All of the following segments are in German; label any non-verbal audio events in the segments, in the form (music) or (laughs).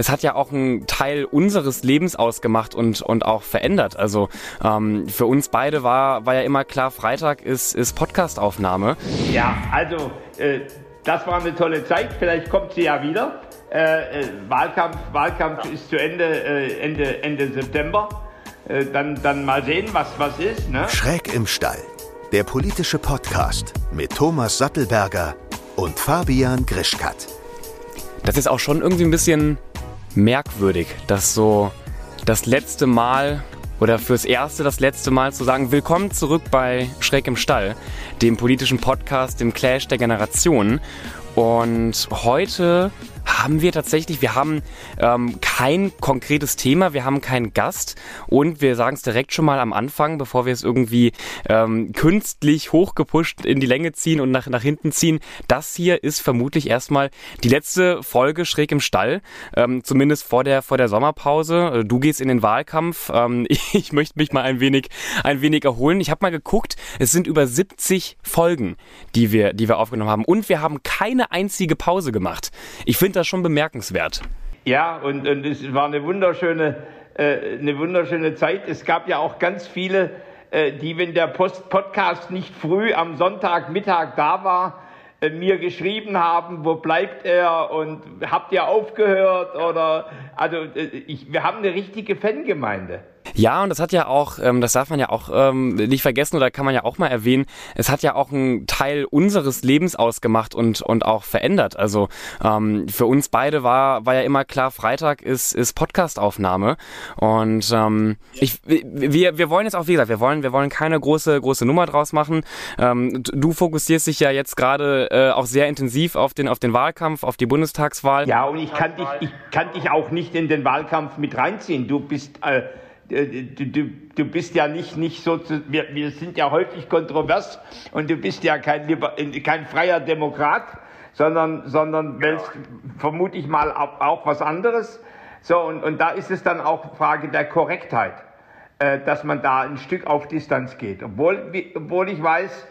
es hat ja auch einen Teil unseres Lebens ausgemacht und, und auch verändert. Also ähm, für uns beide war, war ja immer klar, Freitag ist, ist Podcastaufnahme. Ja, also äh, das war eine tolle Zeit. Vielleicht kommt sie ja wieder. Äh, äh, Wahlkampf, Wahlkampf ist zu Ende, äh, Ende, Ende September. Äh, dann, dann mal sehen, was, was ist. Ne? Schräg im Stall. Der politische Podcast mit Thomas Sattelberger und Fabian Grischkat. Das ist auch schon irgendwie ein bisschen merkwürdig, dass so das letzte Mal oder fürs erste das letzte Mal zu sagen, willkommen zurück bei Schräg im Stall, dem politischen Podcast, dem Clash der Generationen. Und heute haben wir tatsächlich, wir haben ähm, kein konkretes Thema, wir haben keinen Gast und wir sagen es direkt schon mal am Anfang, bevor wir es irgendwie ähm, künstlich hochgepusht in die Länge ziehen und nach, nach hinten ziehen. Das hier ist vermutlich erstmal die letzte Folge schräg im Stall, ähm, zumindest vor der, vor der Sommerpause. Du gehst in den Wahlkampf. Ähm, (laughs) ich möchte mich mal ein wenig, ein wenig erholen. Ich habe mal geguckt, es sind über 70 Folgen, die wir, die wir aufgenommen haben und wir haben keine einzige Pause gemacht. Ich finde das schon bemerkenswert. Ja, und, und es war eine wunderschöne, äh, eine wunderschöne Zeit. Es gab ja auch ganz viele, äh, die, wenn der Post Podcast nicht früh am Sonntagmittag da war, äh, mir geschrieben haben, wo bleibt er und habt ihr aufgehört oder also äh, ich, wir haben eine richtige Fangemeinde. Ja, und das hat ja auch, ähm, das darf man ja auch ähm, nicht vergessen oder kann man ja auch mal erwähnen, es hat ja auch einen Teil unseres Lebens ausgemacht und, und auch verändert. Also ähm, für uns beide war, war ja immer klar, Freitag ist, ist Podcastaufnahme. Und ähm, ich, wir, wir wollen jetzt auch, wie gesagt, wir wollen, wir wollen keine große, große Nummer draus machen. Ähm, du fokussierst dich ja jetzt gerade äh, auch sehr intensiv auf den, auf den Wahlkampf, auf die Bundestagswahl. Ja, und ich kann dich, ich kann dich auch nicht in den Wahlkampf mit reinziehen. Du bist äh, du, du, du bist ja nicht, nicht so, zu, wir, wir sind ja häufig kontrovers und du bist ja kein, kein freier Demokrat, sondern, sondern ja. vermute ich mal auch, auch was anderes. So, und, und da ist es dann auch Frage der Korrektheit, äh, dass man da ein Stück auf Distanz geht. Obwohl, obwohl ich weiß,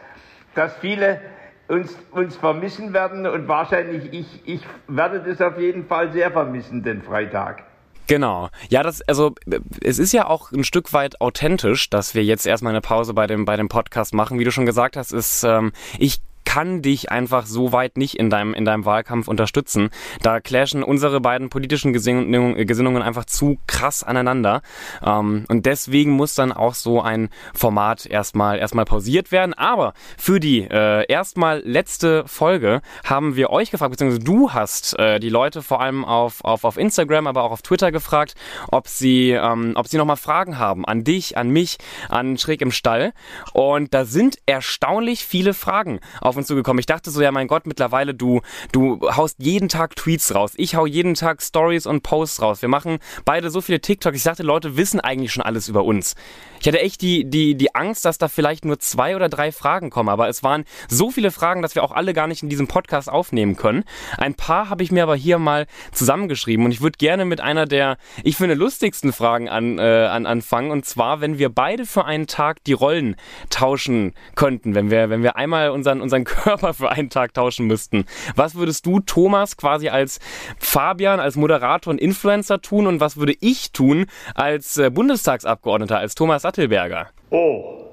dass viele uns, uns vermissen werden und wahrscheinlich ich, ich werde das auf jeden Fall sehr vermissen, den Freitag. Genau. Ja, das, also es ist ja auch ein Stück weit authentisch, dass wir jetzt erstmal eine Pause bei dem, bei dem Podcast machen. Wie du schon gesagt hast, ist, ähm, ich kann dich einfach so weit nicht in deinem, in deinem Wahlkampf unterstützen. Da clashen unsere beiden politischen Gesinnungen, Gesinnungen einfach zu krass aneinander. Ähm, und deswegen muss dann auch so ein Format erstmal, erstmal pausiert werden. Aber für die äh, erstmal letzte Folge haben wir euch gefragt, beziehungsweise du hast äh, die Leute vor allem auf, auf, auf Instagram, aber auch auf Twitter gefragt, ob sie, ähm, ob sie nochmal Fragen haben an dich, an mich, an Schräg im Stall. Und da sind erstaunlich viele Fragen auf uns zugekommen. Ich dachte so, ja mein Gott, mittlerweile du, du haust jeden Tag Tweets raus. Ich hau jeden Tag Stories und Posts raus. Wir machen beide so viele TikToks. Ich dachte, Leute wissen eigentlich schon alles über uns. Ich hatte echt die, die, die Angst, dass da vielleicht nur zwei oder drei Fragen kommen, aber es waren so viele Fragen, dass wir auch alle gar nicht in diesem Podcast aufnehmen können. Ein paar habe ich mir aber hier mal zusammengeschrieben und ich würde gerne mit einer der, ich finde, lustigsten Fragen an, äh, an, anfangen und zwar, wenn wir beide für einen Tag die Rollen tauschen könnten, wenn wir, wenn wir einmal unseren, unseren Körper für einen Tag tauschen müssten. Was würdest du, Thomas, quasi als Fabian, als Moderator und Influencer tun und was würde ich tun als äh, Bundestagsabgeordneter, als Thomas Sattelberger? Oh,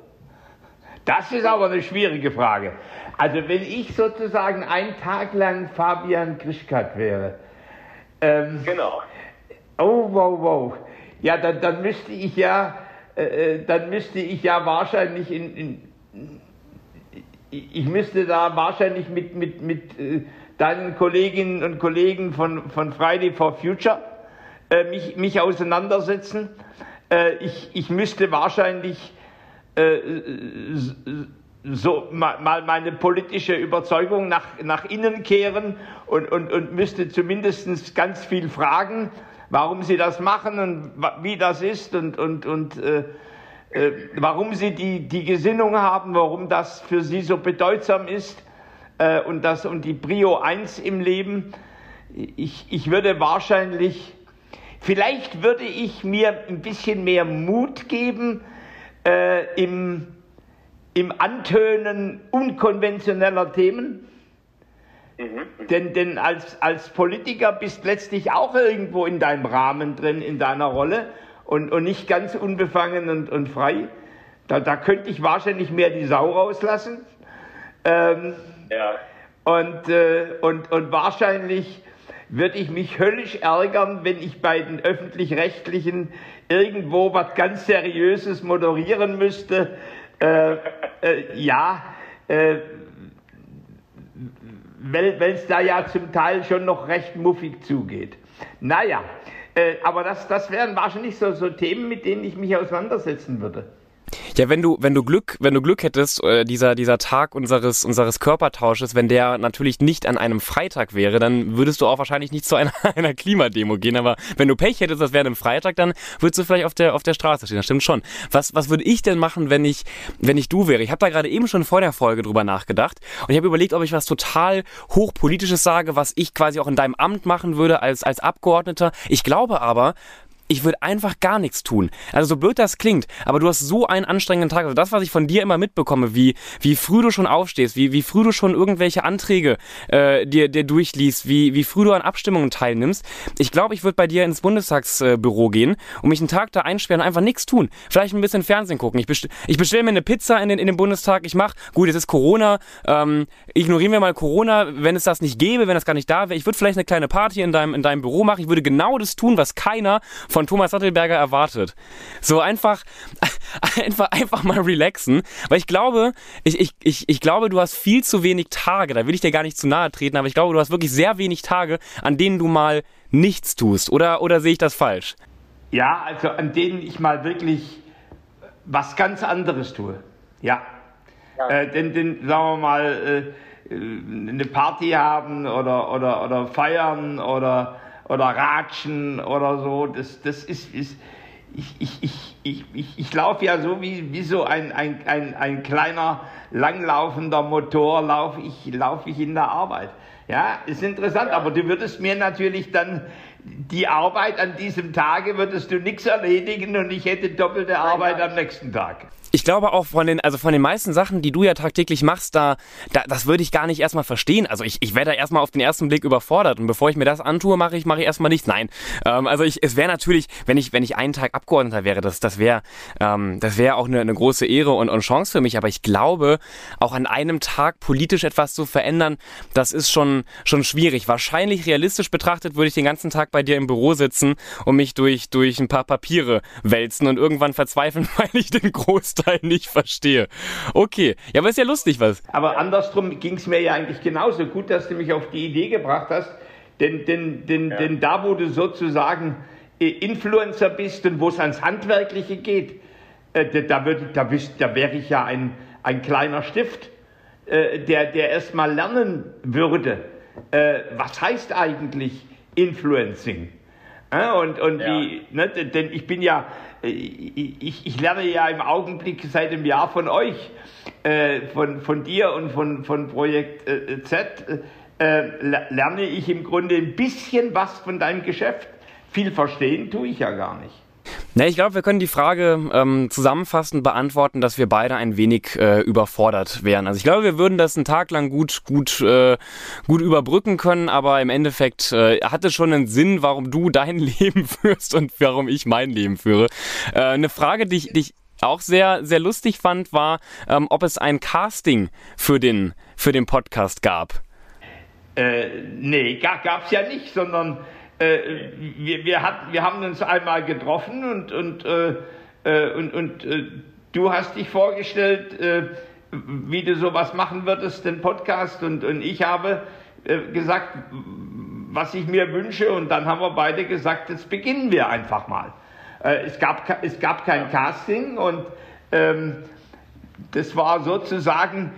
das ist aber eine schwierige Frage. Also wenn ich sozusagen einen Tag lang Fabian Grischkat wäre. Ähm, genau. Oh, wow, wow. Ja, dann, dann müsste ich ja, äh, äh dann müsste ich ja wahrscheinlich in, in ich müsste da wahrscheinlich mit, mit, mit äh, deinen Kolleginnen und Kollegen von, von Friday for Future äh, mich, mich auseinandersetzen. Äh, ich, ich müsste wahrscheinlich äh, so mal, mal meine politische Überzeugung nach, nach innen kehren und, und, und müsste zumindest ganz viel fragen, warum sie das machen und wie das ist und, und, und äh, warum sie die, die Gesinnung haben, warum das für sie so bedeutsam ist äh, und, das, und die Prio 1 im Leben. Ich, ich würde wahrscheinlich Vielleicht würde ich mir ein bisschen mehr Mut geben äh, im, im Antönen unkonventioneller Themen. Mhm. Denn, denn als, als Politiker bist letztlich auch irgendwo in deinem Rahmen drin, in deiner Rolle und, und nicht ganz unbefangen und, und frei. Da, da könnte ich wahrscheinlich mehr die Sau rauslassen. Ähm, ja. Und, äh, und, und wahrscheinlich würde ich mich höllisch ärgern, wenn ich bei den öffentlich-rechtlichen irgendwo was ganz Seriöses moderieren müsste. Äh, äh, ja, äh, weil es da ja zum Teil schon noch recht muffig zugeht. Naja, aber das, das wären wahrscheinlich so, so Themen, mit denen ich mich auseinandersetzen würde. Ja, wenn du, wenn du Glück, wenn du Glück hättest, äh, dieser, dieser Tag unseres, unseres Körpertausches, wenn der natürlich nicht an einem Freitag wäre, dann würdest du auch wahrscheinlich nicht zu einer, (laughs) einer Klimademo gehen. Aber wenn du Pech hättest, das wäre an einem Freitag, dann würdest du vielleicht auf der, auf der Straße stehen. Das stimmt schon. Was, was würde ich denn machen, wenn ich, wenn ich du wäre? Ich habe da gerade eben schon vor der Folge drüber nachgedacht und ich habe überlegt, ob ich was total hochpolitisches sage, was ich quasi auch in deinem Amt machen würde als, als Abgeordneter. Ich glaube aber, ich würde einfach gar nichts tun. Also so blöd das klingt, aber du hast so einen anstrengenden Tag. Also das, was ich von dir immer mitbekomme, wie, wie früh du schon aufstehst, wie, wie früh du schon irgendwelche Anträge äh, dir, dir durchliest, wie, wie früh du an Abstimmungen teilnimmst. Ich glaube, ich würde bei dir ins Bundestagsbüro gehen und mich einen Tag da einsperren und einfach nichts tun. Vielleicht ein bisschen Fernsehen gucken. Ich, bestell, ich bestelle mir eine Pizza in den, in den Bundestag. Ich mache, gut, es ist Corona. Ähm, ignorieren wir mal Corona. Wenn es das nicht gäbe, wenn das gar nicht da wäre, ich würde vielleicht eine kleine Party in deinem, in deinem Büro machen. Ich würde genau das tun, was keiner von Thomas Sattelberger erwartet. So einfach, (laughs) einfach, einfach mal relaxen. Weil ich glaube, ich, ich, ich, ich glaube, du hast viel zu wenig Tage, da will ich dir gar nicht zu nahe treten, aber ich glaube, du hast wirklich sehr wenig Tage, an denen du mal nichts tust. Oder, oder sehe ich das falsch? Ja, also an denen ich mal wirklich was ganz anderes tue. Ja. ja. Äh, denn, denn, sagen wir mal, äh, eine Party haben oder, oder, oder feiern oder oder Ratschen oder so. Das, das ist, ist ich, ich, ich, ich, ich, ich laufe ja so wie, wie so ein, ein, ein, ein kleiner, langlaufender Motor, laufe ich, lauf ich in der Arbeit. Ja, ist interessant, aber du würdest mir natürlich dann die Arbeit an diesem Tage würdest du nichts erledigen und ich hätte doppelte Arbeit am nächsten Tag ich glaube auch von den, also von den meisten Sachen, die du ja tagtäglich machst, da, da das würde ich gar nicht erstmal verstehen. Also ich, ich wäre da erstmal auf den ersten Blick überfordert und bevor ich mir das antue, mache ich, mache ich erstmal nichts. Nein. Ähm, also ich, es wäre natürlich, wenn ich, wenn ich einen Tag Abgeordneter wäre, das, das wäre, ähm, das wäre auch eine, eine große Ehre und, und Chance für mich. Aber ich glaube, auch an einem Tag politisch etwas zu verändern, das ist schon, schon schwierig. Wahrscheinlich realistisch betrachtet würde ich den ganzen Tag bei dir im Büro sitzen und mich durch, durch ein paar Papiere wälzen und irgendwann verzweifeln, (laughs) weil ich den Großteil Teil nicht verstehe. Okay, ja, aber ist ja lustig was. Aber andersrum ging es mir ja eigentlich genauso. Gut, dass du mich auf die Idee gebracht hast, denn, denn, denn, ja. denn da, wo du sozusagen äh, Influencer bist und wo es ans Handwerkliche geht, äh, da, würd, da, da wäre ich ja ein, ein kleiner Stift, äh, der, der erstmal lernen würde, was heißt eigentlich Influencing? Und, und ja. wie, ne, denn ich bin ja, äh, ich, ich lerne ja im Augenblick seit einem Jahr von euch, äh, von, von dir und von, von Projekt äh, Z, äh, lerne ich im Grunde ein bisschen was von deinem Geschäft. Viel verstehen tue ich ja gar nicht. Na, ich glaube, wir können die Frage ähm, zusammenfassend beantworten, dass wir beide ein wenig äh, überfordert wären. Also ich glaube, wir würden das einen Tag lang gut, gut, äh, gut überbrücken können, aber im Endeffekt äh, hat es schon einen Sinn, warum du dein (laughs) Leben führst und warum ich mein Leben führe. Äh, eine Frage, die ich, die ich auch sehr, sehr lustig fand, war, ähm, ob es ein Casting für den, für den Podcast gab. Äh, nee, gab es ja nicht, sondern äh, wir, wir, hat, wir haben uns einmal getroffen und, und, äh, äh und, und äh, du hast dich vorgestellt, äh, wie du sowas machen würdest, den Podcast, und, und ich habe gesagt, was ich mir wünsche, und dann haben wir beide gesagt, jetzt beginnen wir einfach mal. es, gab, es gab kein Casting und ähm, das war sozusagen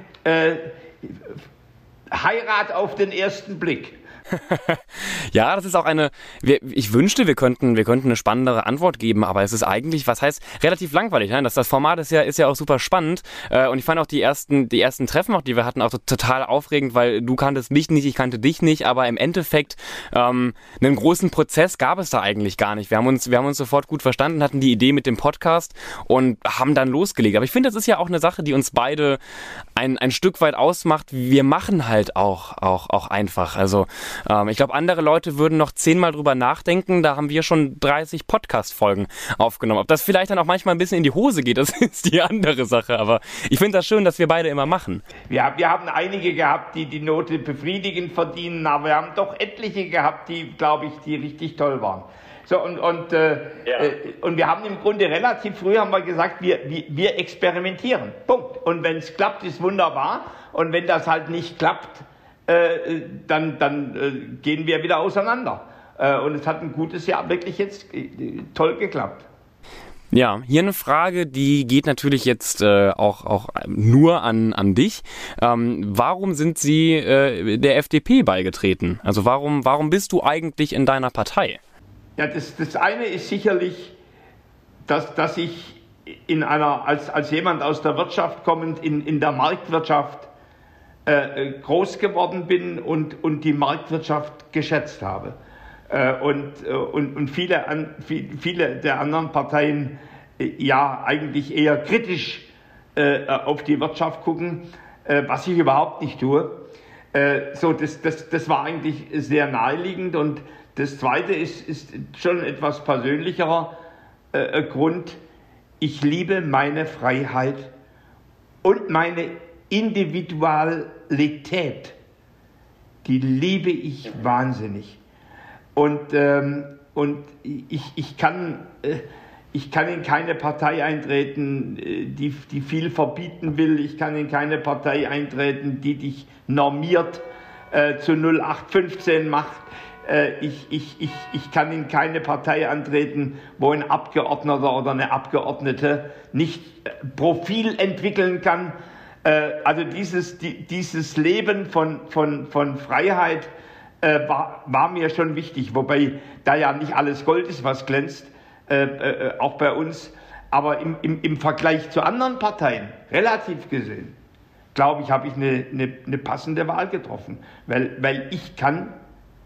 Heirat auf den ersten Blick. Ja, das ist auch eine. Ich wünschte, wir könnten, wir könnten eine spannendere Antwort geben, aber es ist eigentlich, was heißt, relativ langweilig. Ne? Das, das Format ist ja, ist ja auch super spannend. Äh, und ich fand auch die ersten, die ersten Treffen, auch die wir hatten, auch total aufregend, weil du kanntest mich nicht, ich kannte dich nicht, aber im Endeffekt ähm, einen großen Prozess gab es da eigentlich gar nicht. Wir haben uns, wir haben uns sofort gut verstanden, hatten die Idee mit dem Podcast und haben dann losgelegt. Aber ich finde, das ist ja auch eine Sache, die uns beide ein, ein Stück weit ausmacht. Wir machen halt auch, auch, auch einfach. Also ähm, ich glaube, andere Leute würden noch zehnmal drüber nachdenken. Da haben wir schon 30 Podcast-Folgen aufgenommen. Ob das vielleicht dann auch manchmal ein bisschen in die Hose geht, (laughs) das ist die andere Sache. Aber ich finde das schön, dass wir beide immer machen. Ja, wir haben einige gehabt, die die Note befriedigend verdienen, aber wir haben doch etliche gehabt, die, glaube ich, die richtig toll waren. So, und, und, äh, ja. äh, und wir haben im Grunde relativ früh haben wir gesagt, wir, wir, wir experimentieren. Punkt. Und wenn es klappt, ist wunderbar. Und wenn das halt nicht klappt, äh, dann, dann äh, gehen wir wieder auseinander. Äh, und es hat ein gutes Jahr wirklich jetzt toll geklappt. Ja, hier eine Frage, die geht natürlich jetzt äh, auch, auch nur an, an dich. Ähm, warum sind Sie äh, der FDP beigetreten? Also warum, warum bist du eigentlich in deiner Partei? Ja, das, das eine ist sicherlich, dass, dass ich in einer, als, als jemand aus der Wirtschaft kommend in, in der Marktwirtschaft äh, groß geworden bin und, und die Marktwirtschaft geschätzt habe. Äh, und, äh, und, und viele, an, viele der anderen Parteien äh, ja eigentlich eher kritisch äh, auf die Wirtschaft gucken, was ich überhaupt nicht tue. so, das, das, das war eigentlich sehr naheliegend. Und das Zweite ist, ist schon etwas persönlicherer Grund. Ich liebe meine Freiheit und meine Individualität, die liebe ich wahnsinnig. Und, ähm, und ich, ich, kann, äh, ich kann in keine Partei eintreten, äh, die, die viel verbieten will. Ich kann in keine Partei eintreten, die dich normiert äh, zu 0815 macht. Äh, ich, ich, ich, ich kann in keine Partei antreten, wo ein Abgeordneter oder eine Abgeordnete nicht äh, Profil entwickeln kann, also dieses, dieses Leben von, von, von Freiheit äh, war, war mir schon wichtig, wobei da ja nicht alles Gold ist, was glänzt, äh, äh, auch bei uns. Aber im, im, im Vergleich zu anderen Parteien, relativ gesehen, glaube ich, habe ich eine, eine, eine passende Wahl getroffen, weil, weil ich kann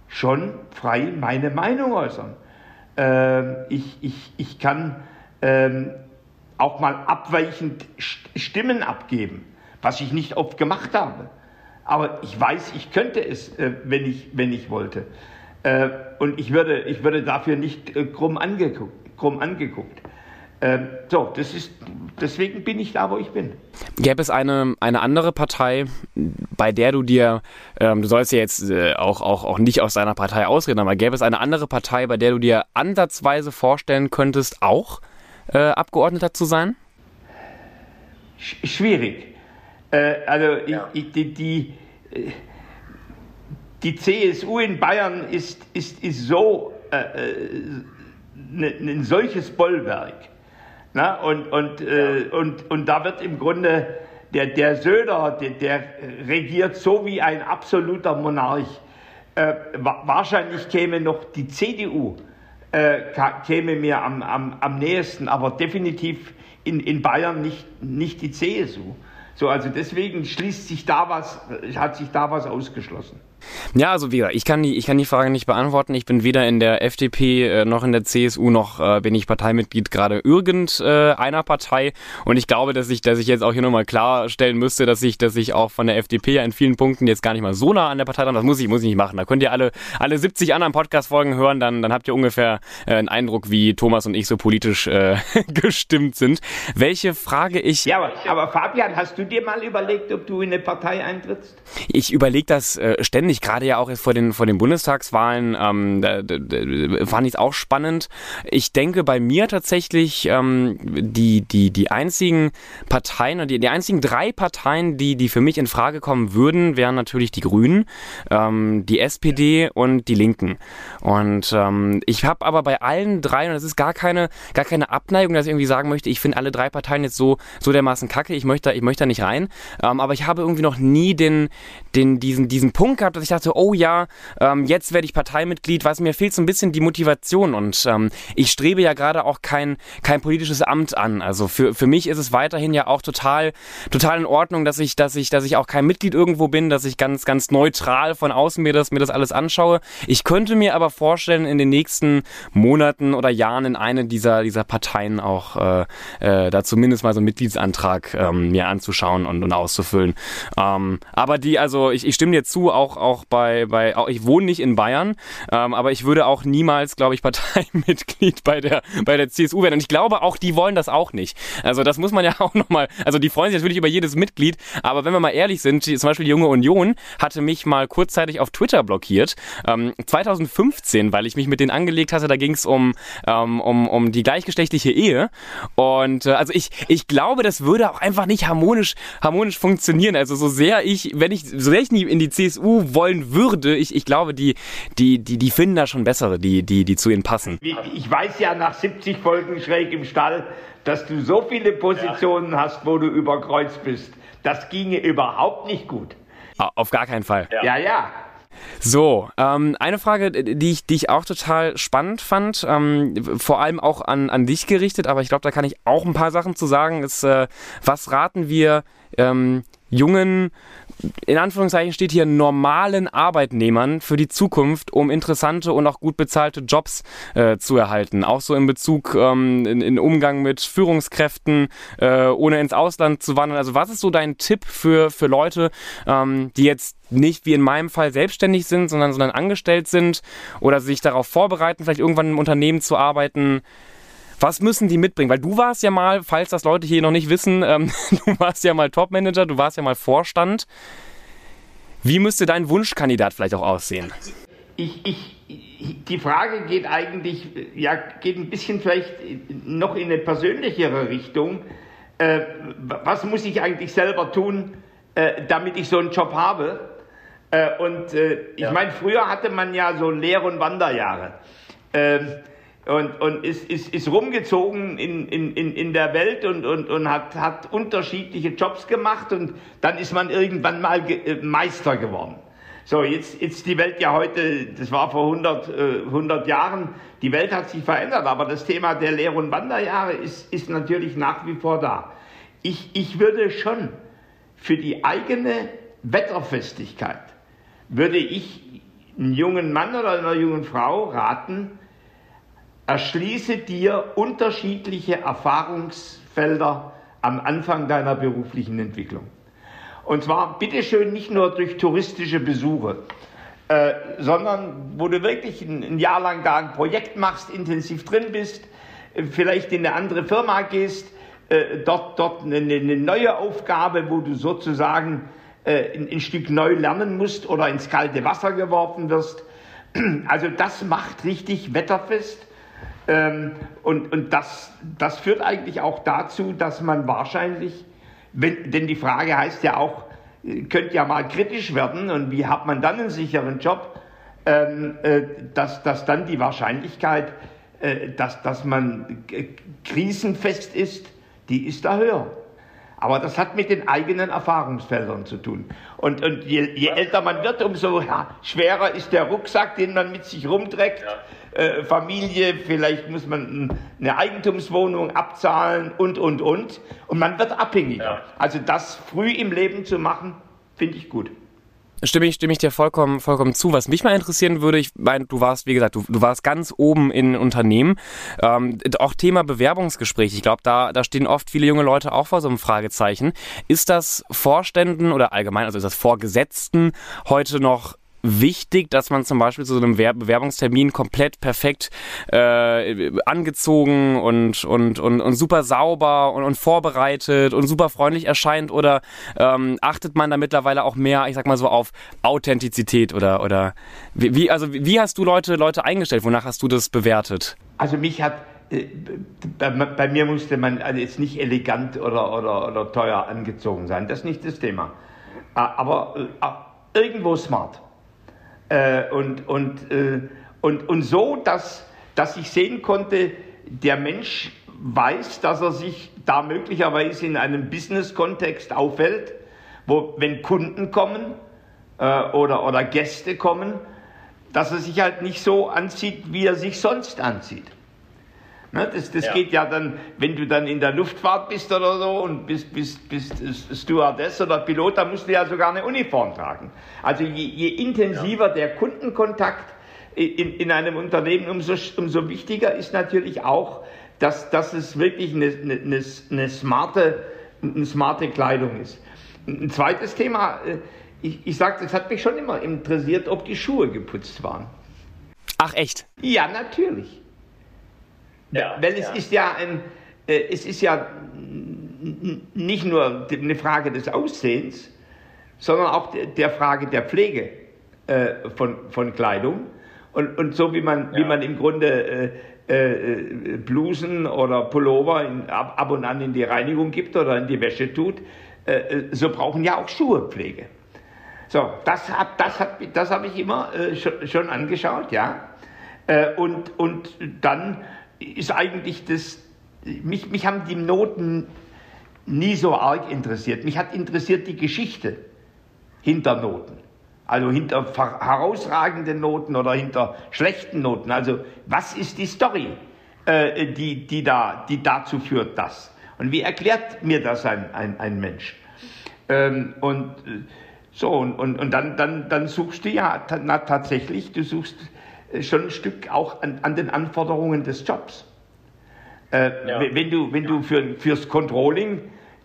schon frei meine Meinung äußern. Ähm, ich, ich, ich kann ähm, auch mal abweichend Stimmen abgeben was ich nicht oft gemacht habe. Aber ich weiß, ich könnte es, äh, wenn, ich, wenn ich wollte. Äh, und ich würde, ich würde dafür nicht äh, krumm angeguckt. Krumm angeguckt. Ähm, so, das ist, deswegen bin ich da, wo ich bin. Gäbe es eine, eine andere Partei, bei der du dir, ähm, du sollst ja jetzt äh, auch, auch, auch nicht aus deiner Partei ausreden, aber gäbe es eine andere Partei, bei der du dir ansatzweise vorstellen könntest, auch äh, Abgeordneter zu sein? Sch schwierig. Äh, also ja. ich, die, die, die, CSU in Bayern ist, ist, ist so äh, ne, ein solches Bollwerk. Na? Und, und, ja. äh, und, und da wird im Grunde der, der Söder, der, der regiert so wie ein absoluter Monarch. Äh, wahrscheinlich käme noch die CDU, äh, käme mir am, am, am nächsten, aber definitiv in, in Bayern nicht, nicht die CSU. So, also deswegen schließt sich da was, hat sich da was ausgeschlossen. Ja, also wie gesagt, ich kann die, ich kann die Frage nicht beantworten. Ich bin weder in der FDP äh, noch in der CSU noch äh, bin ich Parteimitglied gerade irgendeiner äh, Partei. Und ich glaube, dass ich, dass ich jetzt auch hier nochmal klarstellen müsste, dass ich, dass ich auch von der FDP in vielen Punkten jetzt gar nicht mal so nah an der Partei dran. Das muss ich, muss ich nicht machen. Da könnt ihr alle, alle 70 anderen Podcast-Folgen hören, dann, dann habt ihr ungefähr äh, einen Eindruck, wie Thomas und ich so politisch äh, (laughs) gestimmt sind. Welche Frage ich. Ja, aber, aber Fabian, hast du dir mal überlegt, ob du in eine Partei eintrittst? Ich überlege das ständig ich gerade ja auch jetzt vor den, vor den Bundestagswahlen, ähm, da, da, da fand ich es auch spannend. Ich denke bei mir tatsächlich, ähm, die, die, die einzigen Parteien, die, die einzigen drei Parteien, die, die für mich in Frage kommen würden, wären natürlich die Grünen, ähm, die SPD und die Linken. Und ähm, ich habe aber bei allen drei, und das ist gar keine, gar keine Abneigung, dass ich irgendwie sagen möchte, ich finde alle drei Parteien jetzt so, so dermaßen kacke, ich möchte, ich möchte da nicht rein. Ähm, aber ich habe irgendwie noch nie den, den, diesen, diesen Punkt gehabt, dass ich dachte, oh ja, ähm, jetzt werde ich Parteimitglied, was mir fehlt so ein bisschen die Motivation und ähm, ich strebe ja gerade auch kein, kein politisches Amt an. Also für, für mich ist es weiterhin ja auch total, total in Ordnung, dass ich, dass ich, dass ich auch kein Mitglied irgendwo bin, dass ich ganz, ganz neutral von außen mir das, mir das alles anschaue. Ich könnte mir aber vorstellen, in den nächsten Monaten oder Jahren in eine dieser, dieser Parteien auch äh, äh, da zumindest mal so einen Mitgliedsantrag ähm, mir anzuschauen und, und auszufüllen. Ähm, aber die, also ich, ich stimme dir zu, auch, auch bei, bei auch, ich wohne nicht in Bayern, ähm, aber ich würde auch niemals, glaube ich, (laughs) Parteimitglied bei der, bei der CSU werden. Und ich glaube auch, die wollen das auch nicht. Also das muss man ja (laughs) auch nochmal, also die freuen sich natürlich über jedes Mitglied, aber wenn wir mal ehrlich sind, zum Beispiel die Junge Union hatte mich mal kurzzeitig auf Twitter blockiert, ähm, 2015, weil ich mich mit denen angelegt hatte, da ging es um, ähm, um, um die gleichgeschlechtliche Ehe. Und äh, also ich, ich glaube, das würde auch einfach nicht harmonisch, harmonisch funktionieren. Also so sehr ich, wenn ich, so sehr ich nie in die CSU wollen würde, ich, ich glaube, die, die, die, die finden da schon bessere, die, die, die zu ihnen passen. Ich weiß ja nach 70 Folgen schräg im Stall, dass du so viele Positionen ja. hast, wo du überkreuzt bist. Das ginge überhaupt nicht gut. Auf gar keinen Fall. Ja, ja. ja. So, ähm, eine Frage, die ich, die ich auch total spannend fand, ähm, vor allem auch an, an dich gerichtet, aber ich glaube, da kann ich auch ein paar Sachen zu sagen, ist, äh, was raten wir ähm, jungen, in Anführungszeichen steht hier normalen Arbeitnehmern für die Zukunft, um interessante und auch gut bezahlte Jobs äh, zu erhalten. Auch so in Bezug ähm, in, in, Umgang mit Führungskräften, äh, ohne ins Ausland zu wandern. Also was ist so dein Tipp für, für Leute, ähm, die jetzt nicht wie in meinem Fall selbstständig sind, sondern, sondern angestellt sind oder sich darauf vorbereiten, vielleicht irgendwann im Unternehmen zu arbeiten? Was müssen die mitbringen? Weil du warst ja mal, falls das Leute hier noch nicht wissen, ähm, (laughs) du warst ja mal Topmanager, du warst ja mal Vorstand. Wie müsste dein Wunschkandidat vielleicht auch aussehen? Ich, ich, die Frage geht eigentlich, ja, geht ein bisschen vielleicht noch in eine persönlichere Richtung. Äh, was muss ich eigentlich selber tun, äh, damit ich so einen Job habe? Äh, und äh, ich ja. meine, früher hatte man ja so Lehr- und Wanderjahre. Und, und ist, ist, ist rumgezogen in, in, in der Welt und, und, und hat, hat unterschiedliche Jobs gemacht und dann ist man irgendwann mal äh, Meister geworden. So, jetzt ist die Welt ja heute, das war vor 100, äh, 100 Jahren, die Welt hat sich verändert, aber das Thema der Lehr- und Wanderjahre ist, ist natürlich nach wie vor da. Ich, ich würde schon für die eigene Wetterfestigkeit, würde ich einem jungen Mann oder einer jungen Frau raten, Erschließe dir unterschiedliche Erfahrungsfelder am Anfang deiner beruflichen Entwicklung. Und zwar bitteschön nicht nur durch touristische Besuche, äh, sondern wo du wirklich ein, ein, Jahr lang da ein Projekt machst, intensiv drin bist, äh, vielleicht in eine andere Firma gehst, äh, dort, dort eine, eine, neue Aufgabe, wo du sozusagen äh, ein, ein Stück neu lernen musst oder ins kalte Wasser geworfen wirst. (clears throat) Also das macht richtig wetterfest ähm, und und das, das führt eigentlich auch dazu, dass man wahrscheinlich, wenn, denn die Frage heißt ja auch, äh, könnte ja mal kritisch werden und wie hat man dann einen sicheren Job, ähm, äh, dass, dass dann die Wahrscheinlichkeit, äh, dass, dass man krisenfest ist, die ist da höher. Aber das hat mit den eigenen Erfahrungsfeldern zu tun. Und, und je, je älter man wird, umso ja, schwerer ist der Rucksack, den man mit sich rumträgt. Ja äh, Familie, vielleicht muss man eine Eigentumswohnung abzahlen und, und, und. Und man wird abhängiger. Ja. Also das früh im Leben zu machen, finde ich gut. Stimme ich, stimme ich dir vollkommen, vollkommen zu. Was mich mal interessieren würde, ich meine, du warst, wie gesagt, du, du warst ganz oben in Unternehmen. Ähm, auch Thema Bewerbungsgespräch. Ich glaube, da, da stehen oft viele junge Leute auch vor so einem Fragezeichen. Ist das Vorständen oder allgemein, also ist das Vorgesetzten heute noch wichtig, dass man zum Beispiel zu so einem Bewerbungstermin komplett perfekt äh, angezogen und, und, und, und super sauber und, und vorbereitet und super freundlich erscheint oder ähm, achtet man da mittlerweile auch mehr, ich sag mal so, auf Authentizität oder, oder wie, also wie hast du Leute, Leute eingestellt? Wonach hast du das bewertet? Also mich hat äh, bei, bei, mir musste man also jetzt nicht elegant oder, oder, oder teuer angezogen sein. Das ist nicht das Thema. Aber äh, irgendwo smart. Äh, und, und, äh, und, und so, dass, dass ich sehen konnte, der Mensch weiß, dass er sich da möglicherweise in einem Business-Kontext aufhält, wo, wenn Kunden kommen, äh, oder, oder Gäste kommen, dass er sich halt nicht so anzieht, wie er sich sonst anzieht. Ne, das das ja. geht ja dann, wenn du dann in der Luftfahrt bist oder so und bist, bist, bist Stewardess oder Pilot, da musst du ja sogar eine Uniform tragen. Also je, je intensiver ja. der Kundenkontakt in, in einem Unternehmen, umso, umso wichtiger ist natürlich auch, dass, dass es wirklich eine, eine, eine, smarte, eine smarte Kleidung ist. Ein zweites Thema, äh, ich, ich sage, das hat mich schon immer interessiert, ob die Schuhe geputzt waren. Ach echt? Ja, natürlich. Ja, Weil es ja. ist ja ein, äh, es ist ja nicht nur eine Frage des Aussehens, sondern auch der Frage der Pflege äh, von, von Kleidung. Und, und so wie man, ja. wie man im Grunde äh, äh, Blusen oder Pullover in, ab, ab, und an in die Reinigung gibt oder in die Wäsche tut, so brauchen ja auch Schuhe Pflege. So, das habe das hab, das hab ich immer schon, schon, angeschaut, ja. und, und dann ist eigentlich das, mich, mich haben die Noten nie so arg interessiert. Mich hat interessiert die Geschichte hinter Noten. Also hinter herausragenden Noten oder hinter schlechten Noten. Also was ist die Story, äh, die, die, da, die dazu führt, das? Und wie erklärt mir das ein, ein, ein Mensch? Ähm, und äh, so, und, und, und dann, dann, dann suchst du ja na, tatsächlich, du suchst schon ein Stück auch an, an den Anforderungen des Jobs. Äh, ja. Wenn du, wenn du für, fürs Controlling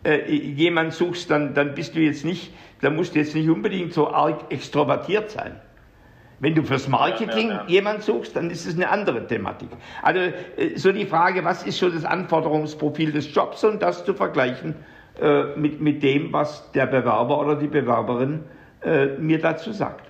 äh, jemand suchst, dann, dann bist du jetzt nicht, dann musst du jetzt nicht unbedingt so arg extrovertiert sein. Wenn du fürs Marketing ja, ja, jemand suchst, dann ist es eine andere Thematik. Also äh, so die Frage, was ist so das Anforderungsprofil des Jobs und das zu vergleichen äh, mit, mit dem, was der Bewerber oder die Bewerberin äh, mir dazu sagt.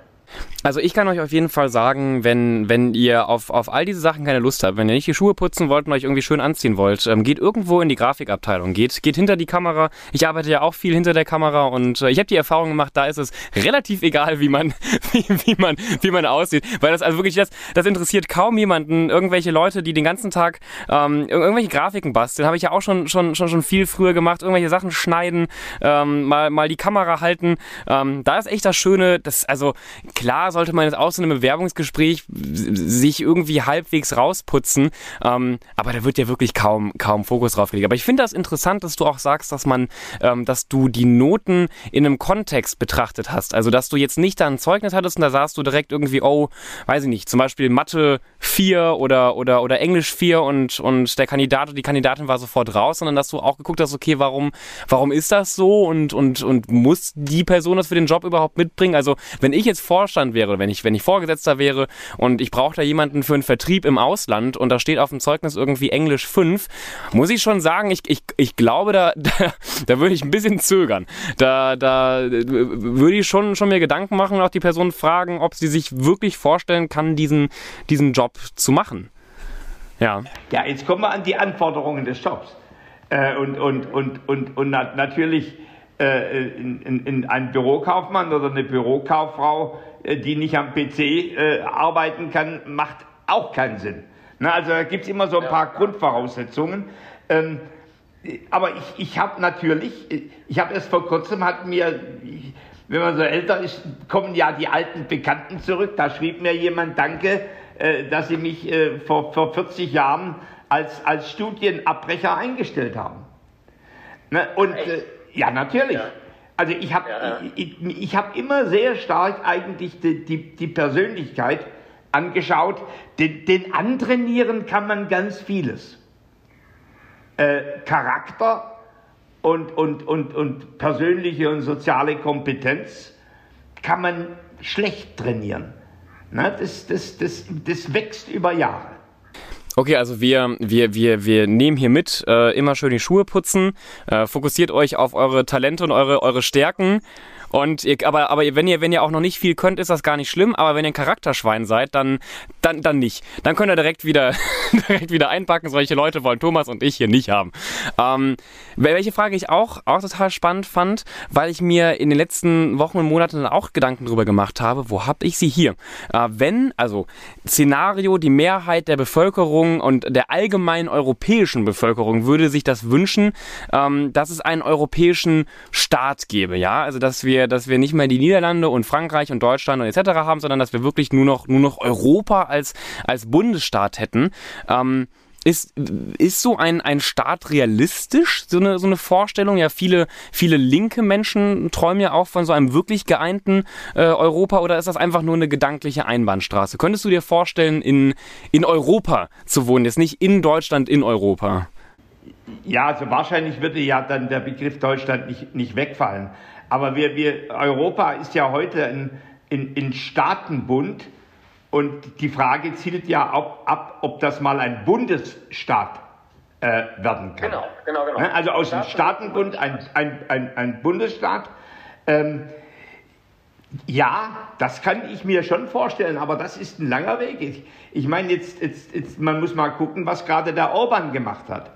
Also ich kann euch auf jeden Fall sagen, wenn, wenn ihr auf, auf all diese Sachen keine Lust habt, wenn ihr nicht die Schuhe putzen wollt und euch irgendwie schön anziehen wollt, ähm, geht irgendwo in die Grafikabteilung, geht, geht hinter die Kamera. Ich arbeite ja auch viel hinter der Kamera und äh, ich habe die Erfahrung gemacht, da ist es relativ egal, wie man, (laughs) wie, wie, man, wie man aussieht. Weil das also wirklich, das, das interessiert kaum jemanden. Irgendwelche Leute, die den ganzen Tag ähm, irgendwelche Grafiken basteln, habe ich ja auch schon, schon, schon, schon viel früher gemacht. Irgendwelche Sachen schneiden, ähm, mal, mal die Kamera halten. Ähm, da ist echt das Schöne, das, also klar, sollte man jetzt auch so einem Bewerbungsgespräch sich irgendwie halbwegs rausputzen. Ähm, aber da wird ja wirklich kaum, kaum Fokus drauf gelegt. Aber ich finde das interessant, dass du auch sagst, dass man, ähm, dass du die Noten in einem Kontext betrachtet hast. Also, dass du jetzt nicht da ein Zeugnis hattest und da sahst du direkt irgendwie, oh, weiß ich nicht, zum Beispiel Mathe 4 oder, oder, oder Englisch 4 und, und der Kandidat oder die Kandidatin war sofort raus, sondern dass du auch geguckt hast, okay, warum, warum ist das so und, und, und muss die Person das für den Job überhaupt mitbringen? Also, wenn ich jetzt Vorstand wäre, wenn ich, wenn ich Vorgesetzter wäre und ich brauche da jemanden für einen Vertrieb im Ausland und da steht auf dem Zeugnis irgendwie Englisch 5, muss ich schon sagen, ich, ich, ich glaube, da, (laughs) da, da würde ich ein bisschen zögern. Da, da würde ich schon, schon mir Gedanken machen und auch die Person fragen, ob sie sich wirklich vorstellen kann, diesen, diesen Job zu machen. Ja. Ja, jetzt kommen wir an die Anforderungen des Jobs. Äh, und, und, und, und, und natürlich äh, in, in, in ein Bürokaufmann oder eine Bürokauffrau die nicht am PC äh, arbeiten kann, macht auch keinen Sinn. Na, also da gibt es immer so ein paar Grundvoraussetzungen. Ähm, aber ich, ich habe natürlich, ich habe erst vor kurzem, hat mir, wenn man so älter ist, kommen ja die alten Bekannten zurück. Da schrieb mir jemand, danke, äh, dass Sie mich äh, vor, vor 40 Jahren als, als Studienabbrecher eingestellt haben. Ne? Und äh, ja, natürlich. Ja. Also ich habe ja. ich, ich hab immer sehr stark eigentlich die, die, die Persönlichkeit angeschaut. Den, den antrainieren kann man ganz vieles. Äh, Charakter und, und, und, und persönliche und soziale Kompetenz kann man schlecht trainieren. Na, das, das, das, das wächst über Jahre. Okay, also wir, wir, wir, wir nehmen hier mit, äh, immer schön die Schuhe putzen, äh, fokussiert euch auf eure Talente und eure, eure Stärken. Und ihr, aber, aber wenn ihr, wenn ihr auch noch nicht viel könnt, ist das gar nicht schlimm. Aber wenn ihr ein Charakterschwein seid, dann, dann, dann nicht. Dann könnt ihr direkt wieder, (laughs) direkt wieder einpacken. Solche Leute wollen Thomas und ich hier nicht haben. Ähm, welche Frage ich auch, auch total spannend fand, weil ich mir in den letzten Wochen und Monaten auch Gedanken drüber gemacht habe, wo habe ich sie hier? Äh, wenn, also Szenario, die Mehrheit der Bevölkerung und der allgemeinen europäischen Bevölkerung würde sich das wünschen, ähm, dass es einen europäischen Staat gäbe, ja, also dass wir wir, dass wir nicht mehr die Niederlande und Frankreich und Deutschland und etc. haben, sondern dass wir wirklich nur noch, nur noch Europa als, als Bundesstaat hätten. Ähm, ist, ist so ein, ein Staat realistisch, so eine, so eine Vorstellung? Ja, viele, viele linke Menschen träumen ja auch von so einem wirklich geeinten äh, Europa oder ist das einfach nur eine gedankliche Einbahnstraße? Könntest du dir vorstellen, in, in Europa zu wohnen, jetzt nicht in Deutschland, in Europa? Ja, also wahrscheinlich würde ja dann der Begriff Deutschland nicht, nicht wegfallen. Aber wir, wir, Europa ist ja heute ein, ein, ein Staatenbund und die Frage zielt ja ab, ab ob das mal ein Bundesstaat äh, werden kann. Genau, genau, genau. Ne, also aus dem Staatenbund ein, ein, ein, ein Bundesstaat. Ähm, ja, das kann ich mir schon vorstellen, aber das ist ein langer Weg. Ich, ich meine, jetzt, jetzt, jetzt, man muss mal gucken, was gerade der Orban gemacht hat.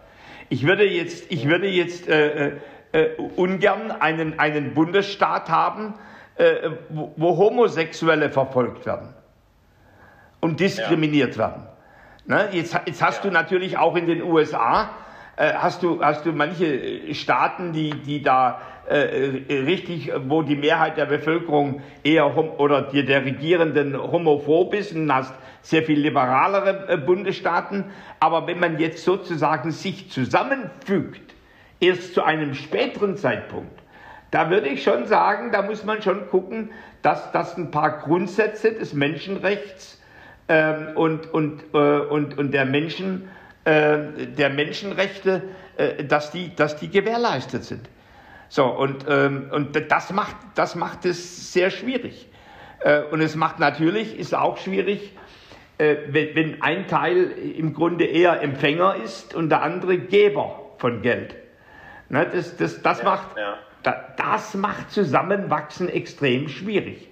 Ich würde jetzt, ich würde jetzt äh, äh, äh ungern einen, einen Bundesstaat haben, äh, wo, wo Homosexuelle verfolgt werden und diskriminiert ja. werden. Ne? Jetzt, jetzt hast ja. du natürlich auch in den USA, äh, hast, du, hast du manche Staaten, die, die da äh, richtig, wo die Mehrheit der Bevölkerung eher oder die, der Regierenden homophob ist und hast sehr viel liberalere äh, Bundesstaaten. Aber wenn man jetzt sozusagen sich zusammenfügt, erst zu einem späteren Zeitpunkt, da würde ich schon sagen, da muss man schon gucken, dass, dass ein paar Grundsätze des Menschenrechts ähm, und, und, äh, und, und der, Menschen, äh, der Menschenrechte, äh, dass, die, dass die gewährleistet sind. So, und, ähm, und das, macht, das macht es sehr schwierig. Äh, und es macht natürlich, ist auch schwierig, äh, wenn, wenn ein Teil im Grunde eher Empfänger ist und der andere Geber von Geld. Ne, das, das, das, ja, macht, ja. das macht Zusammenwachsen extrem schwierig.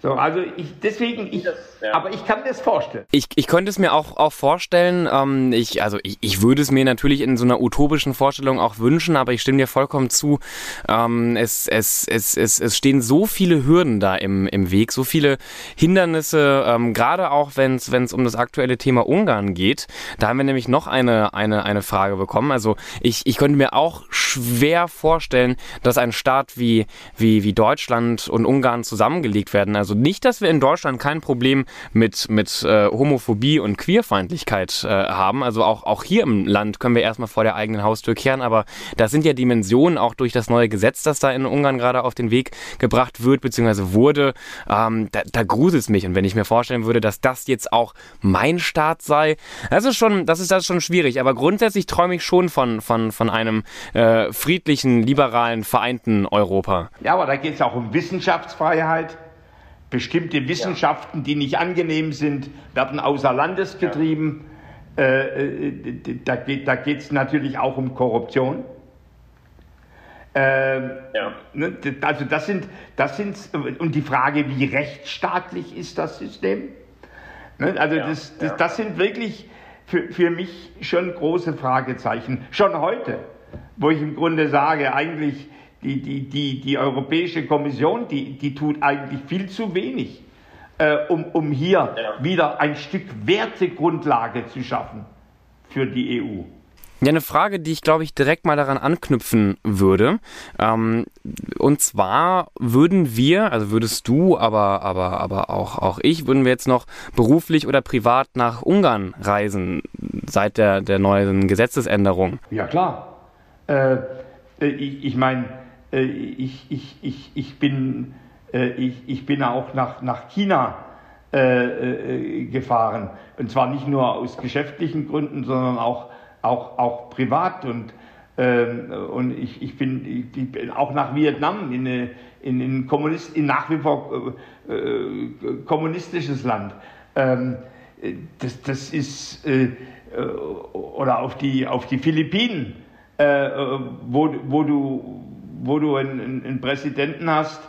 So, also ich, deswegen, ich, das, ja. aber ich kann mir das vorstellen. Ich, ich könnte es mir auch, auch vorstellen, ähm, ich, also ich, ich würde es mir natürlich in so einer utopischen Vorstellung auch wünschen, aber ich stimme dir vollkommen zu, ähm, es, es, es, es, es stehen so viele Hürden da im, im Weg, so viele Hindernisse, ähm, gerade auch wenn es um das aktuelle Thema Ungarn geht. Da haben wir nämlich noch eine, eine, eine Frage bekommen. Also ich, ich könnte mir auch schwer vorstellen, dass ein Staat wie, wie, wie Deutschland und Ungarn zusammengelegt werden. Also also nicht, dass wir in Deutschland kein Problem mit, mit äh, Homophobie und Queerfeindlichkeit äh, haben. Also auch, auch hier im Land können wir erstmal vor der eigenen Haustür kehren. Aber da sind ja Dimensionen auch durch das neue Gesetz, das da in Ungarn gerade auf den Weg gebracht wird, beziehungsweise wurde. Ähm, da, da gruselt es mich. Und wenn ich mir vorstellen würde, dass das jetzt auch mein Staat sei, das ist schon, das ist das schon schwierig. Aber grundsätzlich träume ich schon von, von, von einem äh, friedlichen, liberalen, vereinten Europa. Ja, aber da geht es auch um Wissenschaftsfreiheit. Bestimmte Wissenschaften, ja. die nicht angenehm sind, werden außer Landes getrieben. Ja. Äh, äh da geht es natürlich auch um Korruption. Äh, ja. Ne, also das sind, das sind, und die Frage, wie rechtsstaatlich ist das System? Ne, also ja, das, das, das, sind wirklich für, für mich schon große Fragezeichen. Schon heute, wo ich im Grunde sage, eigentlich die, die, die, die Europäische Kommission, die, die tut eigentlich viel zu wenig, äh, um, um hier ja. wieder ein Stück Wertegrundlage zu schaffen für die EU. Ja, eine Frage, die ich glaube ich direkt mal daran anknüpfen würde. Ähm, und zwar würden wir, also würdest du, aber, aber, aber auch, auch ich, würden wir jetzt noch beruflich oder privat nach Ungarn reisen seit der, der neuen Gesetzesänderung? Ja, klar. Äh, ich ich meine, äh, ich, ich, ich, ich, bin, äh, ich, ich bin auch nach, nach China äh, gefahren. Und zwar nicht nur aus geschäftlichen Gründen, sondern auch, auch, auch privat. Und, ähm, und ich, ich, bin, ich bin auch nach Vietnam, in, in, in, Kommunist, in nach wie vor äh, kommunistisches Land. Ähm, das, das ist, äh, oder auf die, auf die Philippinen, äh, wo, wo, du, wo du einen, einen Präsidenten hast,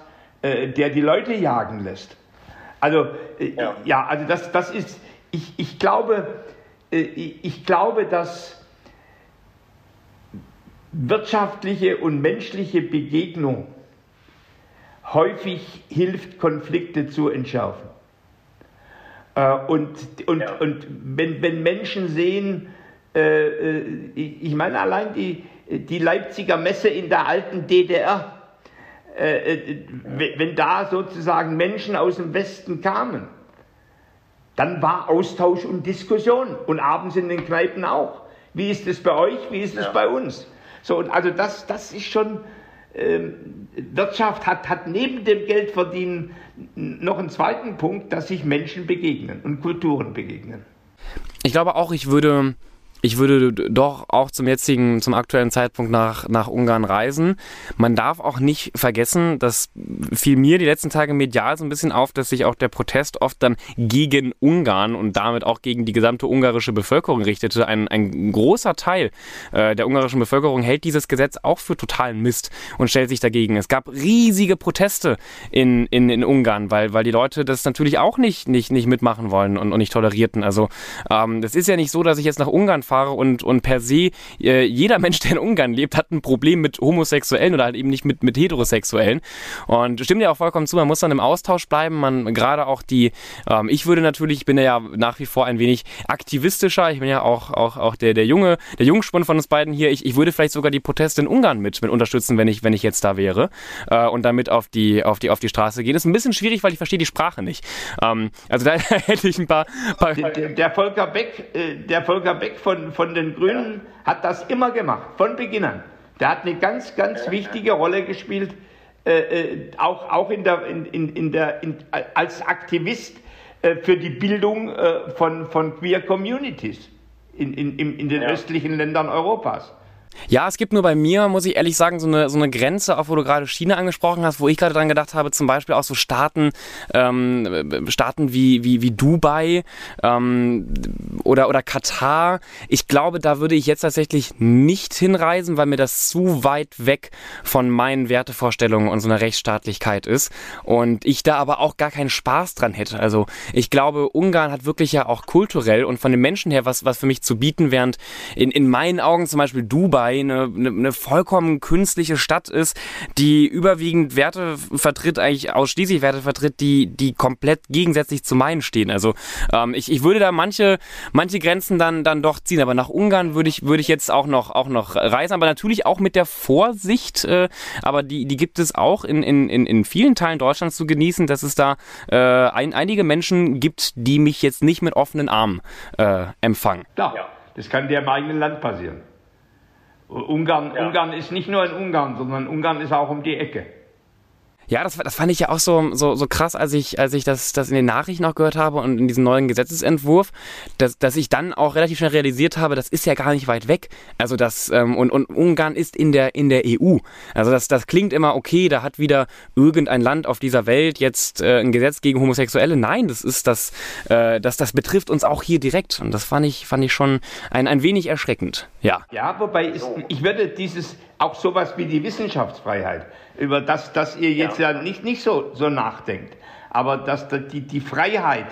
äh, der die Leute jagen lässt. Also äh, ja. ja, also das, das ist, ich, ich glaube, äh, ich glaube, dass wirtschaftliche und menschliche Begegnung häufig hilft, Konflikte zu entschärfen. Äh, und, und, ja. und wenn, wenn Menschen sehen, äh, äh ich meine allein die, die Leipziger Messe in der alten DDR, äh, äh wenn da sozusagen Menschen aus dem Westen kamen, dann war Austausch und Diskussion und abends in den Kneipen auch. Wie ist es bei euch? Wie ist es ja. bei uns? So, also das, das ist schon, ähm, Wirtschaft hat, hat neben dem Geldverdienen noch einen zweiten Punkt, dass sich Menschen begegnen und Kulturen begegnen. Ich glaube auch, ich würde ich würde doch auch zum jetzigen, zum aktuellen Zeitpunkt nach, nach Ungarn reisen. Man darf auch nicht vergessen, dass fiel mir die letzten Tage medial so ein bisschen auf, dass sich auch der Protest oft dann gegen Ungarn und damit auch gegen die gesamte ungarische Bevölkerung richtete. Ein, ein großer Teil äh, der ungarischen Bevölkerung hält dieses Gesetz auch für totalen Mist und stellt sich dagegen. Es gab riesige Proteste in, in, in Ungarn, weil, weil die Leute das natürlich auch nicht, nicht, nicht mitmachen wollen und, und nicht tolerierten. Also ähm, das ist ja nicht so, dass ich jetzt nach Ungarn fahre und, und per se äh, jeder (laughs) Mensch, der in Ungarn lebt, hat ein Problem mit Homosexuellen oder halt eben nicht mit, mit Heterosexuellen. Und stimmt ja auch vollkommen zu, man muss dann im Austausch bleiben. Man gerade auch die, ähm, ich würde natürlich, ich bin ja nach wie vor ein wenig aktivistischer. Ich bin ja auch, auch, auch der, der junge, der Jungspund von uns beiden hier. Ich, ich würde vielleicht sogar die Proteste in Ungarn mit, mit unterstützen, wenn ich, wenn ich jetzt da wäre. Äh, und damit auf die, auf die, auf die Straße gehen. Ist ein bisschen schwierig, weil ich verstehe die Sprache nicht. Ähm, also da (laughs) hätte ich ein paar. paar der, der, Volker Beck, äh, der Volker Beck von von, den Grünen hat das immer gemacht, von Beginn an. Der hat eine ganz, ganz wichtige Rolle gespielt, äh, äh, auch, auch in der, in, in, in der, in, als Aktivist äh, für die Bildung äh, von, von Queer Communities in, in, in den ja. östlichen Ländern Europas. Ja, es gibt nur bei mir, muss ich ehrlich sagen, so eine, so eine Grenze, auch wo du gerade China angesprochen hast, wo ich gerade dran gedacht habe, zum Beispiel auch so Staaten, ähm, Staaten wie, wie, wie Dubai ähm, oder, oder Katar. Ich glaube, da würde ich jetzt tatsächlich nicht hinreisen, weil mir das zu weit weg von meinen Wertevorstellungen und so einer Rechtsstaatlichkeit ist. Und ich da aber auch gar keinen Spaß dran hätte. Also ich glaube, Ungarn hat wirklich ja auch kulturell und von den Menschen her was, was für mich zu bieten, während in, in meinen Augen zum Beispiel Dubai Dubai eine, eine, eine vollkommen künstliche Stadt ist, die überwiegend Werte vertritt, eigentlich ausschließlich Werte vertritt, die, die komplett gegensätzlich zu meinen stehen. Also ähm, ich, ich würde da manche, manche Grenzen dann, dann doch ziehen, aber nach Ungarn würde ich, würde ich jetzt auch noch, auch noch reisen, aber natürlich auch mit der Vorsicht, äh, aber die, die gibt es auch in, in, in vielen Teilen Deutschlands zu genießen, dass es da äh, ein, einige Menschen gibt, die mich jetzt nicht mit offenen Armen äh, empfangen. Ja. das kann dir im eigenen Land passieren. Ungarn, ja. Ungarn ist nicht nur in Ungarn, sondern Ungarn ist auch um die Ecke. Ja, das, das fand ich ja auch so, so, so krass, als ich, als ich das, das in den Nachrichten auch gehört habe und in diesem neuen Gesetzesentwurf, dass, dass ich dann auch relativ schnell realisiert habe, das ist ja gar nicht weit weg. Also das, ähm, und, und Ungarn ist in der, in der EU. Also das, das klingt immer okay, da hat wieder irgendein Land auf dieser Welt jetzt äh, ein Gesetz gegen Homosexuelle. Nein, das ist das, äh, das, das betrifft uns auch hier direkt. Und das fand ich, fand ich schon ein, ein wenig erschreckend. Ja. Ja, wobei ist, ich würde dieses, auch sowas wie die Wissenschaftsfreiheit, über das, dass ihr jetzt ja, ja nicht, nicht so, so nachdenkt, aber dass die, die Freiheit,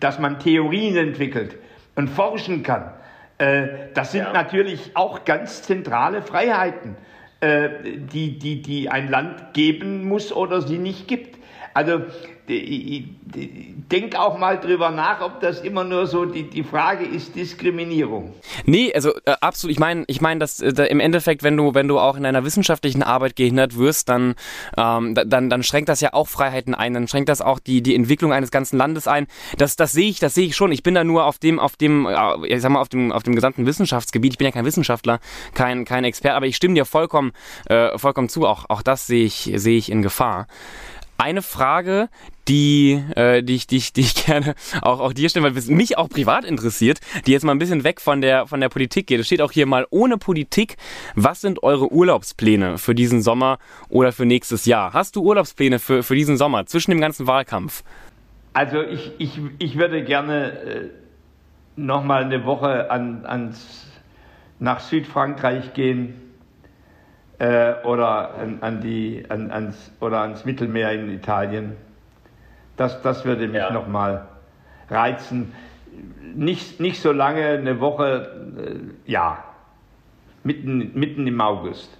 dass man Theorien entwickelt und forschen kann, äh, das sind ja. natürlich auch ganz zentrale Freiheiten, äh, die, die, die ein Land geben muss oder sie nicht gibt. Also denk auch mal drüber nach, ob das immer nur so die, die Frage ist, Diskriminierung. Nee, also äh, absolut. Ich meine, ich meine, dass äh, im Endeffekt, wenn du, wenn du auch in einer wissenschaftlichen Arbeit gehindert wirst, dann, ähm, dann, dann schränkt das ja auch Freiheiten ein, dann schränkt das auch die, die Entwicklung eines ganzen Landes ein. Das, das sehe ich, das sehe ich schon. Ich bin da nur auf dem, auf dem, äh, ich sag mal, auf dem, auf dem gesamten Wissenschaftsgebiet. Ich bin ja kein Wissenschaftler, kein, kein Experte, aber ich stimme dir vollkommen, äh, vollkommen zu. Auch, auch das sehe ich, sehe ich in Gefahr. Eine Frage, die, äh, die, ich, die, ich, die ich (laughs) gerne auch, auch dir stellen, weil es mich auch privat interessiert, die jetzt mal ein bisschen weg von der, von der Politik geht. Es steht auch hier mal ohne Politik. Was sind eure Urlaubspläne für diesen Sommer oder für nächstes Jahr? Hast du Urlaubspläne für, für diesen Sommer zwischen dem ganzen Wahlkampf? Also ich, ich, ich würde gerne äh, nochmal eine Woche an, ans, nach Südfrankreich gehen äh, oder, an, an die, an, ans, oder ans Mittelmeer in Italien. Das, das würde mich ja. nochmal reizen. Nicht, nicht so lange, eine Woche, äh, ja, mitten, mitten im August.